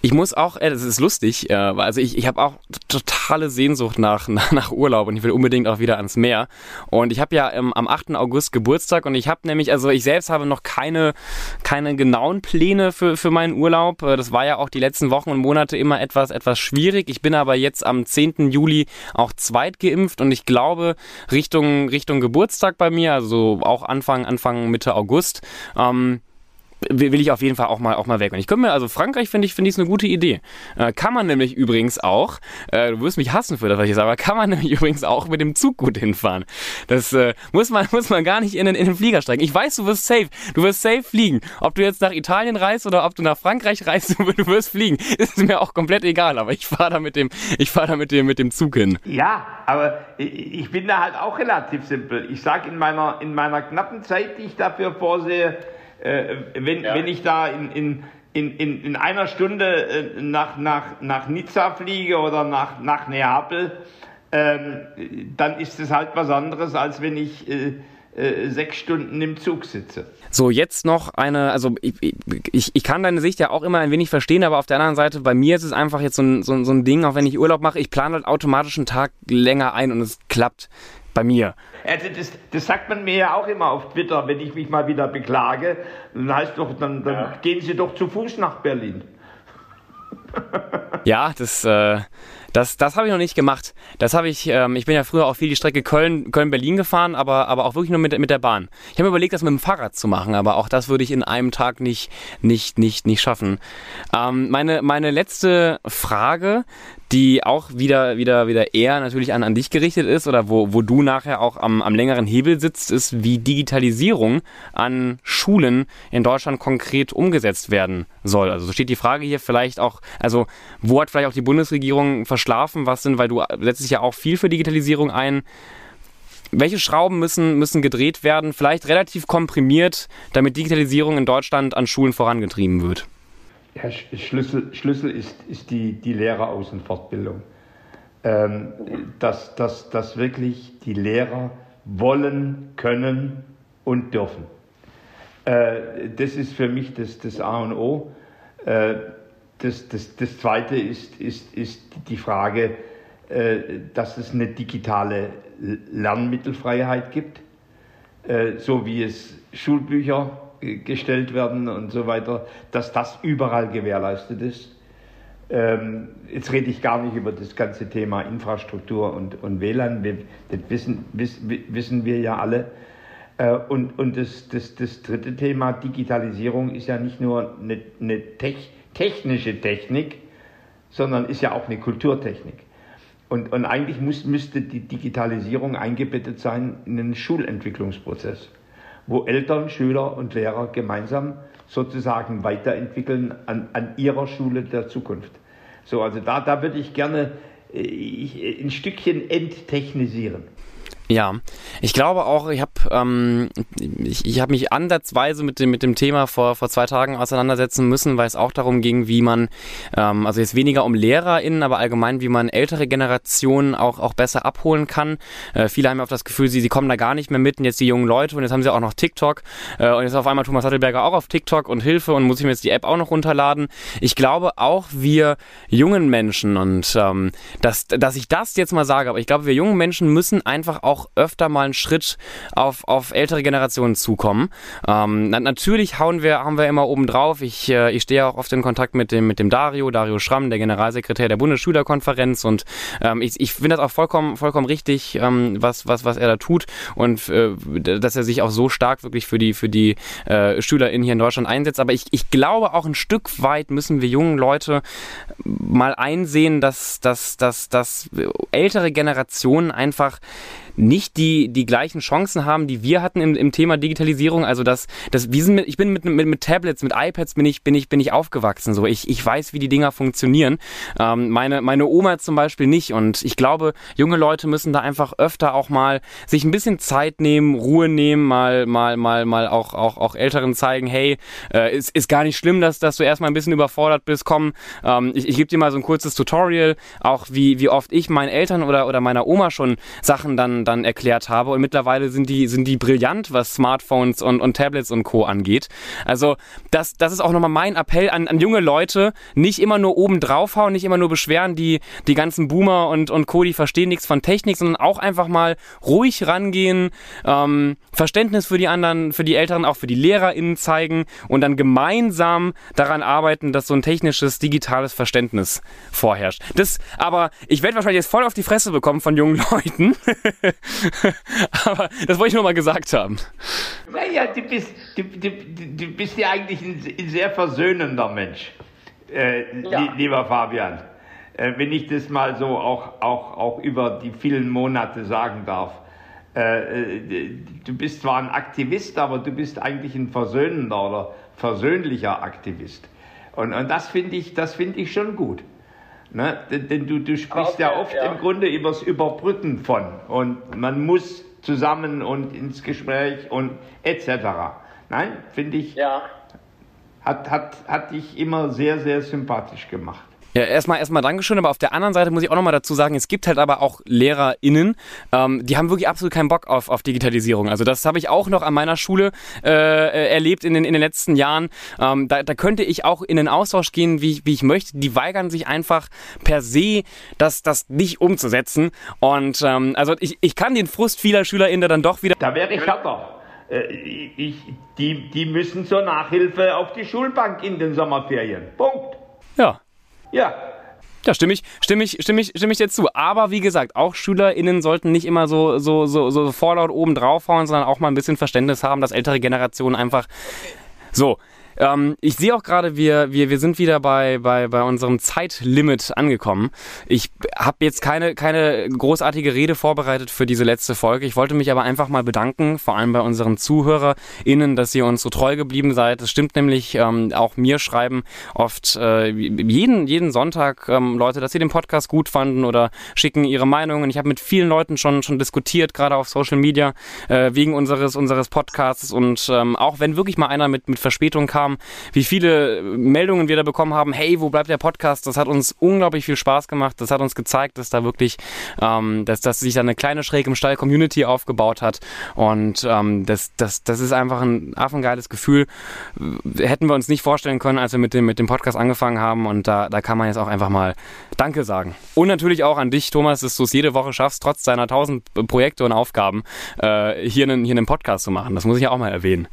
Ich muss auch, äh, das ist lustig, äh, also ich, ich habe auch totale Sehnsucht nach, nach, (laughs) nach, Urlaub und ich will unbedingt auch wieder ans Meer. Und ich habe ja ähm, am 8. August Geburtstag und ich habe nämlich, also ich selbst habe noch keine, keine genauen Pläne für, für meinen Urlaub. Äh, das war ja auch die letzten Wochen und Monate immer etwas, etwas schwierig. Ich bin aber jetzt am 10. Juli auch zweitgeimpft und ich glaube Richtung, Richtung Geburtstag bei mir, also auch Anfang, Anfang Mitte August, ähm, will ich auf jeden Fall auch mal, auch mal weg. Und ich könnte mir, also Frankreich finde ich, finde ich eine gute Idee. Äh, kann man nämlich übrigens auch, äh, du wirst mich hassen für das, was ich sage, aber kann man (laughs) nämlich übrigens auch mit dem Zug gut hinfahren. Das äh, muss, man, (laughs) muss man gar nicht in den, in den Flieger steigen. Ich weiß, du wirst safe, du wirst safe fliegen. Ob du jetzt nach Italien reist oder ob du nach Frankreich reist, (laughs) du wirst fliegen. Ist mir auch komplett egal, aber ich fahre da mit dem, ich fahre da mit dem, mit dem Zug hin. Ja, aber ich bin da halt auch relativ simpel. Ich sage in meiner, in meiner knappen Zeit, die ich dafür vorsehe, äh, wenn, ja. wenn ich da in, in, in, in, in einer Stunde äh, nach, nach, nach Nizza fliege oder nach, nach Neapel, ähm, dann ist es halt was anderes, als wenn ich äh, äh, sechs Stunden im Zug sitze. So, jetzt noch eine, also ich, ich, ich kann deine Sicht ja auch immer ein wenig verstehen, aber auf der anderen Seite, bei mir ist es einfach jetzt so ein, so, so ein Ding, auch wenn ich Urlaub mache, ich plane halt automatisch einen Tag länger ein und es klappt bei mir. Also das, das, sagt man mir ja auch immer auf Twitter, wenn ich mich mal wieder beklage. Dann heißt doch, dann, dann ja. gehen Sie doch zu Fuß nach Berlin. (laughs) ja, das, äh, das, das habe ich noch nicht gemacht. Das habe ich, ähm, ich bin ja früher auch viel die Strecke Köln, Köln-Berlin gefahren, aber, aber auch wirklich nur mit, mit der Bahn. Ich habe mir überlegt, das mit dem Fahrrad zu machen, aber auch das würde ich in einem Tag nicht, nicht, nicht, nicht schaffen. Ähm, meine, meine letzte Frage, die auch wieder, wieder, wieder eher natürlich an, an dich gerichtet ist oder wo, wo du nachher auch am, am längeren Hebel sitzt, ist, wie Digitalisierung an Schulen in Deutschland konkret umgesetzt werden soll. Also so steht die Frage hier vielleicht auch, also wo hat vielleicht auch die Bundesregierung verschlafen, was sind, weil du setzt dich ja auch viel für Digitalisierung ein. Welche Schrauben müssen, müssen gedreht werden, vielleicht relativ komprimiert, damit Digitalisierung in Deutschland an Schulen vorangetrieben wird? Ja, Schlüssel, Schlüssel ist, ist die, die Lehreraußenfortbildung. Ähm, dass, dass, dass wirklich die Lehrer wollen, können und dürfen. Äh, das ist für mich das, das A und O. Äh, das, das, das Zweite ist, ist, ist die Frage, äh, dass es eine digitale Lernmittelfreiheit gibt, äh, so wie es Schulbücher gestellt werden und so weiter, dass das überall gewährleistet ist. Ähm, jetzt rede ich gar nicht über das ganze Thema Infrastruktur und, und WLAN, wir, das wissen, wiss, wissen wir ja alle. Äh, und und das, das, das dritte Thema, Digitalisierung, ist ja nicht nur eine, eine Tech, technische Technik, sondern ist ja auch eine Kulturtechnik. Und, und eigentlich muss, müsste die Digitalisierung eingebettet sein in einen Schulentwicklungsprozess wo Eltern, Schüler und Lehrer gemeinsam sozusagen weiterentwickeln an, an ihrer Schule der Zukunft. So, also da, da würde ich gerne äh, ich, ein Stückchen enttechnisieren. Ja, ich glaube auch, ich habe ähm, ich, ich hab mich ansatzweise mit dem, mit dem Thema vor, vor zwei Tagen auseinandersetzen müssen, weil es auch darum ging, wie man, ähm, also jetzt weniger um LehrerInnen, aber allgemein, wie man ältere Generationen auch, auch besser abholen kann. Äh, viele haben auch das Gefühl, sie, sie kommen da gar nicht mehr mit und jetzt die jungen Leute und jetzt haben sie auch noch TikTok äh, und jetzt auf einmal Thomas Sattelberger auch auf TikTok und Hilfe und muss ich mir jetzt die App auch noch runterladen. Ich glaube auch wir jungen Menschen und ähm, dass, dass ich das jetzt mal sage, aber ich glaube, wir jungen Menschen müssen einfach auch auch öfter mal einen Schritt auf, auf ältere Generationen zukommen. Ähm, natürlich hauen wir, haben wir immer oben drauf. Ich, äh, ich stehe auch oft in Kontakt mit dem, mit dem Dario, Dario Schramm, der Generalsekretär der Bundesschülerkonferenz und ähm, ich, ich finde das auch vollkommen, vollkommen richtig, ähm, was, was, was er da tut und äh, dass er sich auch so stark wirklich für die, für die äh, SchülerInnen hier in Deutschland einsetzt. Aber ich, ich glaube auch ein Stück weit müssen wir jungen Leute mal einsehen, dass, dass, dass, dass ältere Generationen einfach nicht die, die gleichen Chancen haben, die wir hatten im, im Thema Digitalisierung. Also das, das, wir sind mit, ich bin mit, mit, mit Tablets, mit iPads bin ich, bin ich, bin ich aufgewachsen. So, ich, ich weiß, wie die Dinger funktionieren. Ähm, meine, meine Oma zum Beispiel nicht. Und ich glaube, junge Leute müssen da einfach öfter auch mal sich ein bisschen Zeit nehmen, Ruhe nehmen, mal, mal, mal, mal auch, auch, auch Älteren zeigen, hey, äh, ist, ist gar nicht schlimm, dass, dass du erstmal ein bisschen überfordert bist. Komm, ähm, ich, ich gebe dir mal so ein kurzes Tutorial, auch wie, wie oft ich meinen Eltern oder, oder meiner Oma schon Sachen dann dann erklärt habe. Und mittlerweile sind die, sind die brillant, was Smartphones und, und Tablets und Co. angeht. Also das, das ist auch nochmal mein Appell an, an junge Leute, nicht immer nur oben draufhauen, nicht immer nur beschweren, die, die ganzen Boomer und, und Co., die verstehen nichts von Technik, sondern auch einfach mal ruhig rangehen, ähm, Verständnis für die anderen, für die Älteren, auch für die LehrerInnen zeigen und dann gemeinsam daran arbeiten, dass so ein technisches, digitales Verständnis vorherrscht. Das, aber ich werde wahrscheinlich jetzt voll auf die Fresse bekommen von jungen (laughs) Leuten. (laughs) aber das wollte ich nur mal gesagt haben. Naja, du bist, du, du, du bist ja eigentlich ein, sehr versöhnender Mensch, äh, ja. lieber Fabian. Äh, wenn ich das mal so auch, auch, auch über die vielen Monate sagen darf. Äh, äh, du bist zwar ein Aktivist, aber du bist eigentlich ein versöhnender oder versöhnlicher Aktivist. Und, und das finde ich, das ich schon gut. Ne? Denn du, du sprichst ja oft ja. im Grunde übers Überbrücken von und man muss zusammen und ins Gespräch und etc. Nein, finde ich, ja. hat, hat, hat dich immer sehr, sehr sympathisch gemacht. Ja, erstmal erstmal Dankeschön, aber auf der anderen Seite muss ich auch nochmal dazu sagen, es gibt halt aber auch LehrerInnen, ähm, die haben wirklich absolut keinen Bock auf, auf Digitalisierung. Also das habe ich auch noch an meiner Schule äh, erlebt in den, in den letzten Jahren. Ähm, da, da könnte ich auch in den Austausch gehen, wie, wie ich möchte. Die weigern sich einfach per se, das, das nicht umzusetzen. Und ähm, also ich, ich kann den Frust vieler SchülerInnen dann doch wieder... Da wäre ich härter. Äh, ich, die, die müssen zur Nachhilfe auf die Schulbank in den Sommerferien. Punkt. Ja. Da stimme ich, stimme ich, stimme ich, stimme ich dir zu. Aber wie gesagt, auch SchülerInnen sollten nicht immer so, so, so, so vorlaut oben draufhauen, sondern auch mal ein bisschen Verständnis haben, dass ältere Generationen einfach so. Ähm, ich sehe auch gerade, wir, wir, wir sind wieder bei, bei, bei unserem Zeitlimit angekommen. Ich habe jetzt keine, keine großartige Rede vorbereitet für diese letzte Folge. Ich wollte mich aber einfach mal bedanken, vor allem bei unseren ZuhörerInnen, dass ihr uns so treu geblieben seid. Es stimmt nämlich, ähm, auch mir schreiben oft äh, jeden, jeden Sonntag ähm, Leute, dass sie den Podcast gut fanden oder schicken ihre Meinungen. Ich habe mit vielen Leuten schon, schon diskutiert, gerade auf Social Media, äh, wegen unseres, unseres Podcasts. Und ähm, auch wenn wirklich mal einer mit, mit Verspätung kam, haben, wie viele Meldungen wir da bekommen haben, hey, wo bleibt der Podcast? Das hat uns unglaublich viel Spaß gemacht. Das hat uns gezeigt, dass da wirklich, ähm, dass, dass sich da eine kleine Schräg im Stall Community aufgebaut hat. Und ähm, das, das, das ist einfach ein affengeiles Gefühl. Hätten wir uns nicht vorstellen können, als wir mit dem, mit dem Podcast angefangen haben. Und da, da kann man jetzt auch einfach mal Danke sagen. Und natürlich auch an dich, Thomas, dass du es jede Woche schaffst, trotz deiner tausend Projekte und Aufgaben, äh, hier, einen, hier einen Podcast zu machen. Das muss ich ja auch mal erwähnen.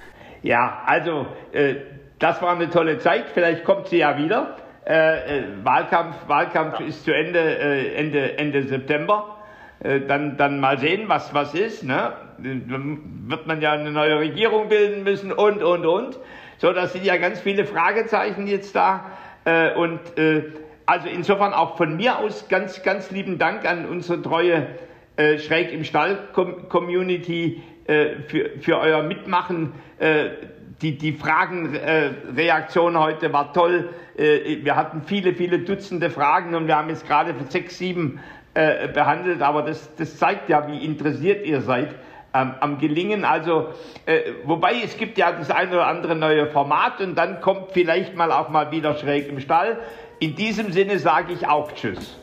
Ja, also äh, das war eine tolle Zeit. Vielleicht kommt sie ja wieder. Äh, äh, Wahlkampf, Wahlkampf ist zu Ende, äh, Ende, Ende September. Äh, dann, dann mal sehen, was, was ist. Ne? Dann wird man ja eine neue Regierung bilden müssen und, und, und. So, das sind ja ganz viele Fragezeichen jetzt da. Äh, und äh, also insofern auch von mir aus ganz, ganz lieben Dank an unsere treue Schräg im Stall Community äh, für, für euer Mitmachen. Äh, die, die Fragenreaktion heute war toll. Äh, wir hatten viele, viele Dutzende Fragen und wir haben jetzt gerade sechs, sieben äh, behandelt, aber das, das zeigt ja, wie interessiert ihr seid ähm, am Gelingen. Also, äh, wobei es gibt ja das eine oder andere neue Format und dann kommt vielleicht mal auch mal wieder schräg im Stall. In diesem Sinne sage ich auch Tschüss.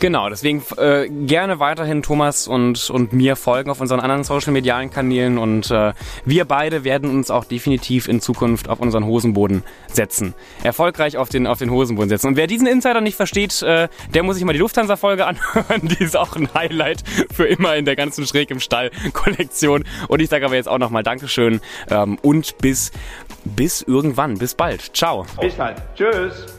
Genau, deswegen äh, gerne weiterhin Thomas und, und mir folgen auf unseren anderen social medialen Kanälen und äh, wir beide werden uns auch definitiv in Zukunft auf unseren Hosenboden setzen. Erfolgreich auf den, auf den Hosenboden setzen. Und wer diesen Insider nicht versteht, äh, der muss sich mal die Lufthansa-Folge (laughs) anhören. Die ist auch ein Highlight für immer in der ganzen Schräg im Stall-Kollektion. Und ich sage aber jetzt auch nochmal Dankeschön ähm, und bis, bis irgendwann. Bis bald. Ciao. Bis bald. Tschüss.